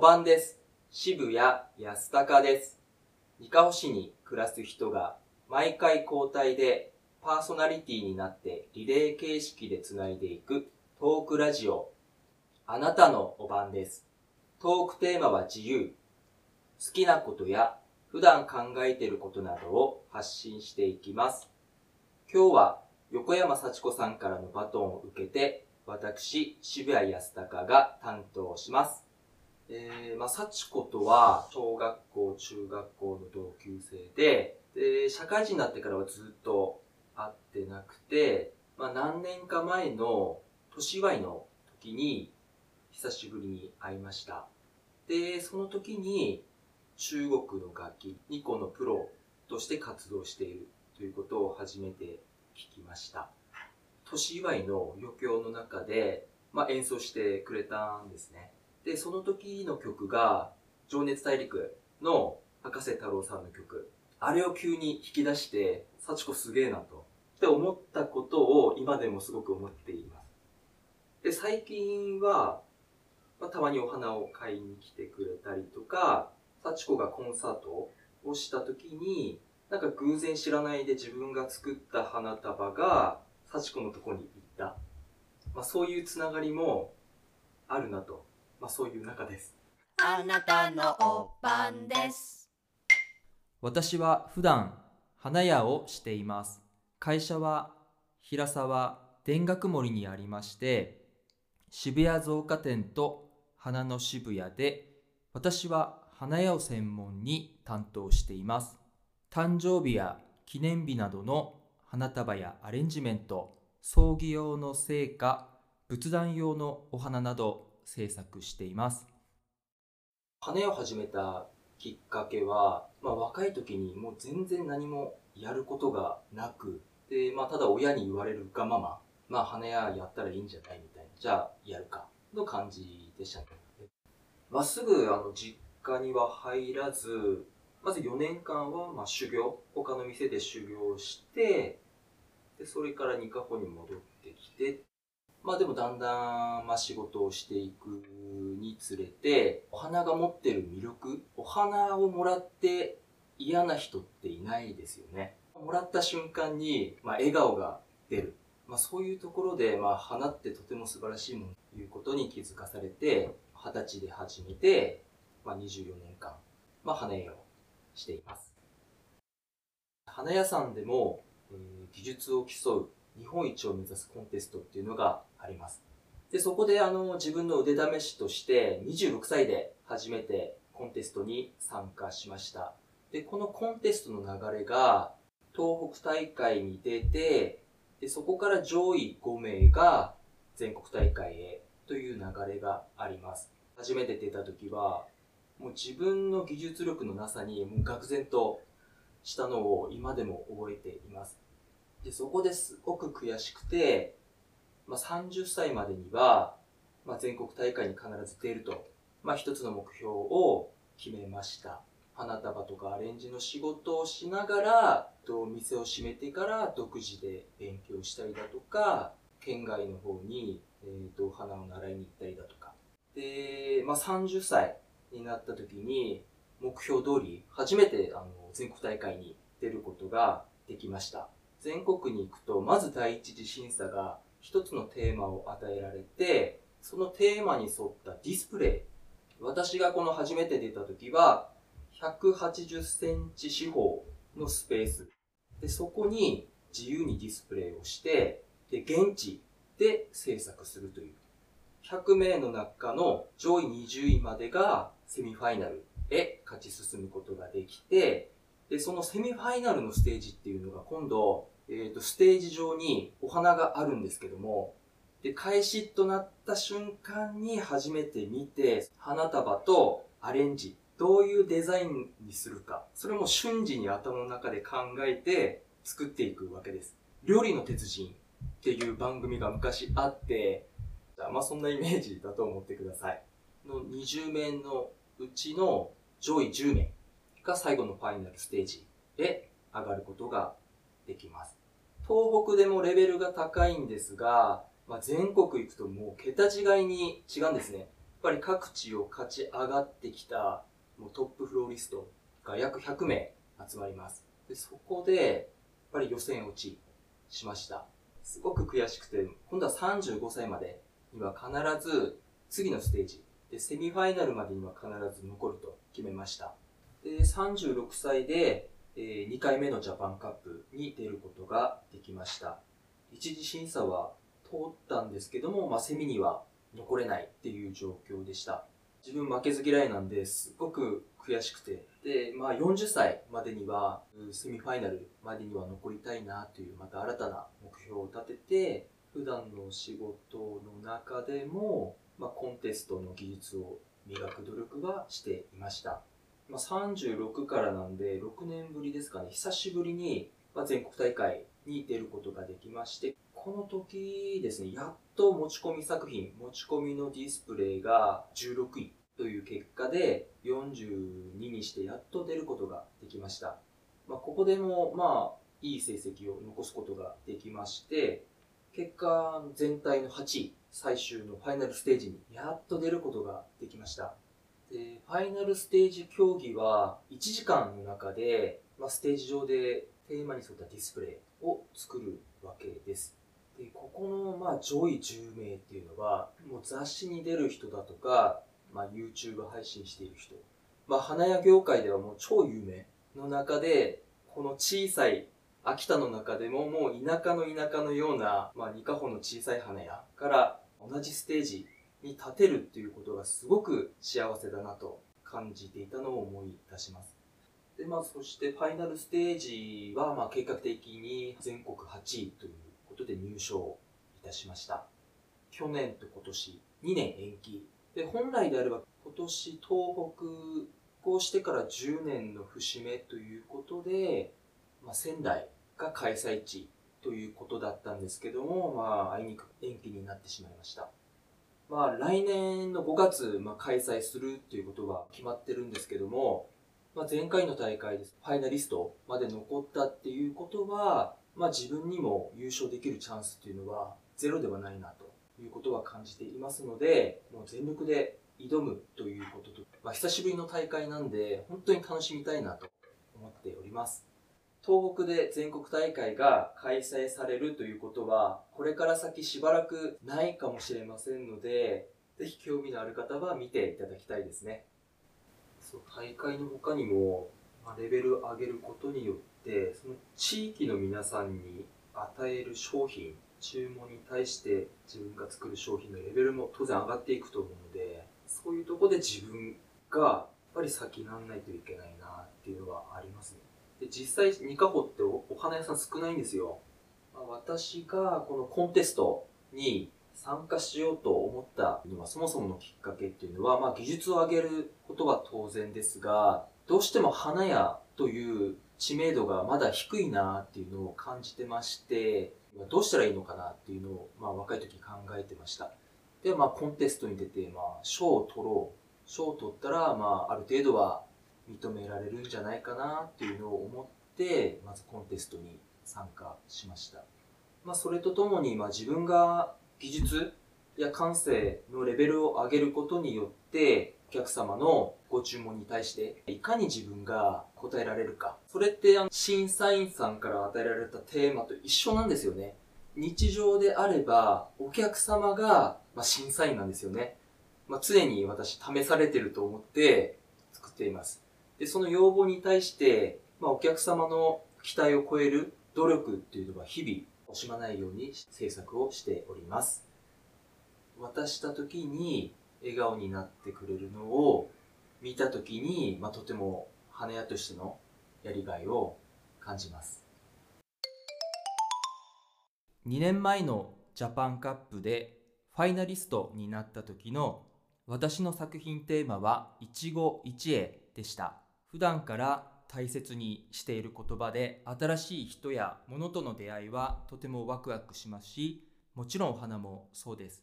おばんです。渋谷安高です。にかほ市に暮らす人が毎回交代でパーソナリティになってリレー形式でつないでいくトークラジオ。あなたのおばんです。トークテーマは自由。好きなことや普段考えていることなどを発信していきます。今日は横山幸子さんからのバトンを受けて、私、渋谷安高が担当します。えー、まあ、幸子とは、小学校、中学校の同級生で、で、社会人になってからはずっと会ってなくて、まあ、何年か前の年祝いの時に、久しぶりに会いました。で、その時に、中国の楽器、ニコのプロとして活動しているということを初めて聞きました。年祝いの余興の中で、まあ、演奏してくれたんですね。で、その時の曲が、情熱大陸の博士太郎さんの曲。あれを急に引き出して、幸子すげえなと。って思ったことを今でもすごく思っています。で、最近は、まあ、たまにお花を買いに来てくれたりとか、幸子がコンサートをした時に、なんか偶然知らないで自分が作った花束が、幸子のとこに行った。まあ、そういうつながりもあるなと。まあ、そういう中です。あなたのおばんです。私は普段花屋をしています。会社は平沢田楽森にありまして、渋谷造花店と花の渋谷で、私は花屋を専門に担当しています。誕生日や記念日などの花束やアレンジメント、葬儀用の聖火、仏壇用のお花など制作しています。花屋を始めたきっかけは、まあ、若い時にもう全然何もやることがなく、で、まあ、ただ親に言われるがまま、まあ、花屋やったらいいんじゃないみたいな、じゃあやるか、の感じでしたね。まっすぐ、あの、実家には入らず、まず4年間は、まあ、修行、他の店で修行して、で、それからニカホに戻ってきて、まあでもだんだん、まあ、仕事をしていくにつれて、お花が持ってる魅力、お花をもらって嫌な人っていないですよね。もらった瞬間に、まあ、笑顔が出る。まあ、そういうところで、まあ、花ってとても素晴らしいものということに気づかされて、二十歳で始めて、まあ、24年間、まあ、花屋をしています。花屋さんでも、技術を競う日本一を目指すコンテストっていうのがあります。で、そこであの自分の腕試しとして26歳で初めてコンテストに参加しました。で、このコンテストの流れが東北大会に出て、で、そこから上位5名が全国大会へという流れがあります。初めて出た時は、もう自分の技術力のなさにもう愕然としたのを今でも覚えています。で、そこですごく悔しくて、まあ、30歳までには、まあ、全国大会に必ず出ると、まあ、一つの目標を決めました。花束とかアレンジの仕事をしながら、と店を閉めてから独自で勉強したりだとか、県外の方に、えー、とお花を習いに行ったりだとか。で、まあ、30歳になった時に、目標通り、初めてあの全国大会に出ることができました。全国に行くと、まず第一次審査が一つのテーマを与えられて、そのテーマに沿ったディスプレイ。私がこの初めて出た時は、180センチ四方のスペース。で、そこに自由にディスプレイをして、で、現地で制作するという。100名の中の上位20位までがセミファイナルへ勝ち進むことができて、で、そのセミファイナルのステージっていうのが今度、えっ、と、ステージ上にお花があるんですけども、で、開始となった瞬間に初めて見て、花束とアレンジ、どういうデザインにするか、それも瞬時に頭の中で考えて作っていくわけです。料理の鉄人っていう番組が昔あって、まあそんなイメージだと思ってください。の20名のうちの上位10名が最後のファイナルステージへ上がることができます。東北でもレベルが高いんですが、まあ、全国行くともう桁違いに違うんですね。やっぱり各地を勝ち上がってきたもうトップフローリストが約100名集まります。でそこで、やっぱり予選落ちしました。すごく悔しくて、今度は35歳までには必ず次のステージ、でセミファイナルまでには必ず残ると決めました。で、36歳で、え2回目のジャパンカップに出ることができました。一次審査は通ったんですけども、まあ、セミには残れないっていう状況でした。自分負けず嫌いなんですごく悔しくて、で、まあ40歳までにはセミファイナルまでには残りたいなというまた新たな目標を立てて、普段の仕事の中でも、まあ、コンテストの技術を磨く努力はしていました。まあ、36からなんで6年ぶりですかね、久しぶりに、ま、全国大会に出ることができまして、この時ですね、やっと持ち込み作品、持ち込みのディスプレイが16位という結果で42にしてやっと出ることができました。まあ、ここでもまあいい成績を残すことができまして、結果全体の8位、最終のファイナルステージにやっと出ることができました。で、ファイナルステージ競技は1時間の中で、まあ、ステージ上でテーマに沿ったディスプレイを作るわけです。で、ここのまあ上位10名っていうのは、もう雑誌に出る人だとか、まあ、YouTube 配信している人、まあ、花屋業界ではもう超有名の中で、この小さい秋田の中でももう田舎の田舎のような、まあ、二カ穂の小さい花屋から同じステージに立てるっていうことがすごく幸せだなと感じていたのを思い出します。で、まあ、そしてファイナルステージは、まあ、計画的に全国8位ということで入賞いたしました。去年と今年2年延期。で、本来であれば今年東北をしてから10年の節目ということで、まあ、仙台が開催地ということだったんですけども、まあ、あいにく延期になってしまいました。まあ、来年の5月、まあ、開催するっていうことは決まってるんですけども、まあ、前回の大会です。ファイナリストまで残ったっていうことは、まあ、自分にも優勝できるチャンスっていうのはゼロではないなということは感じていますので、もう全力で挑むということと、まあ、久しぶりの大会なんで、本当に楽しみたいなと思っております。東北で全国大会が開催されるということは、これから先しばらくないかもしれませんので、ぜひ興味のある方は見ていただきたいですね。そう大会の他にも、まレベル上げることによって、その地域の皆さんに与える商品、注文に対して自分が作る商品のレベルも当然上がっていくと思うので、そういうとこで自分がやっぱり先になんないといけないなっていうのはありますね。で実際ニカホってお花屋さん少ないんですよ、まあ私がこのコンテストに参加しようと思ったのはそもそものきっかけっていうのは、まあ、技術を上げることは当然ですがどうしても花屋という知名度がまだ低いなっていうのを感じてましてどうしたらいいのかなっていうのを、まあ、若い時考えてました。でまあコンテストに出て、まあ、賞を取ろう。賞を取ったら、まあ、ある程度は認められるんじゃないかなっていうのを思ってまずコンテストに参加しました、まあ、それとともに、まあ、自分が技術や感性のレベルを上げることによってお客様のご注文に対していかに自分が答えられるか。それってあの審査員さんから与えられたテーマと一緒なんですよね。日常であればお客様が、まあ、審査員なんですよね、まあ、常に私試されてると思って作っています。で、その要望に対して、まあ、お客様の期待を超える努力っていうのは日々惜しまないように制作をしております。渡した時に笑顔になってくれるのを見た時に、まあ、とても花屋としてのやりがいを感じます。2年前のジャパンカップでファイナリストになった時の私の作品テーマは一期一会でした。普段から大切にしている言葉で新しい人や物との出会いはとてもワクワクしますしもちろんお花もそうです。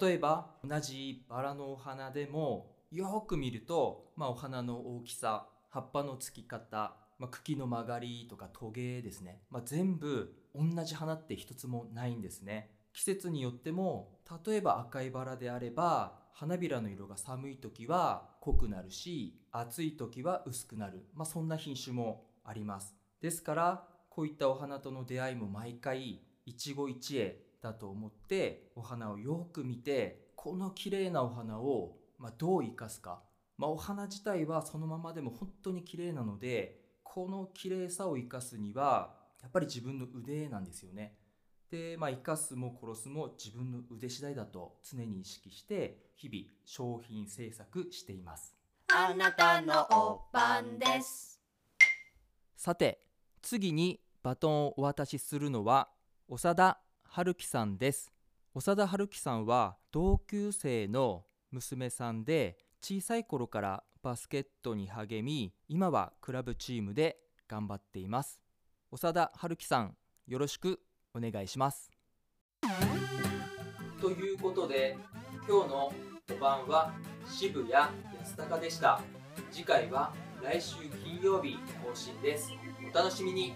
例えば同じバラのお花でもよく見ると、まあ、お花の大きさ葉っぱのつき方、まあ、茎の曲がりとかトゲですね、まあ、全部同じ花って一つもないんですね。季節によっても例えば赤いバラであれば花びらの色が寒い時は濃くなるし暑い時は薄くなる、まあ、そんな品種もありますですからこういったお花との出会いも毎回一期一会だと思ってお花をよく見てこの綺麗なお花を、まあ、どう生かすか、まあ、お花自体はそのままでも本当に綺麗なのでこの綺麗さを生かすにはやっぱり自分の腕なんですよね。で、まあ、生かすも殺すも自分の腕次第だと常に意識して日々商品制作しています。あなたのお番です。さて次にバトンをお渡しするのは長田春樹さんです。長田春樹さんは同級生の娘さんで小さい頃からバスケットに励み今はクラブチームで頑張っています。長田春樹さんよろしくお願いします。ということで今日の5番は渋谷安高でした。次回は来週金曜日更新です。お楽しみに。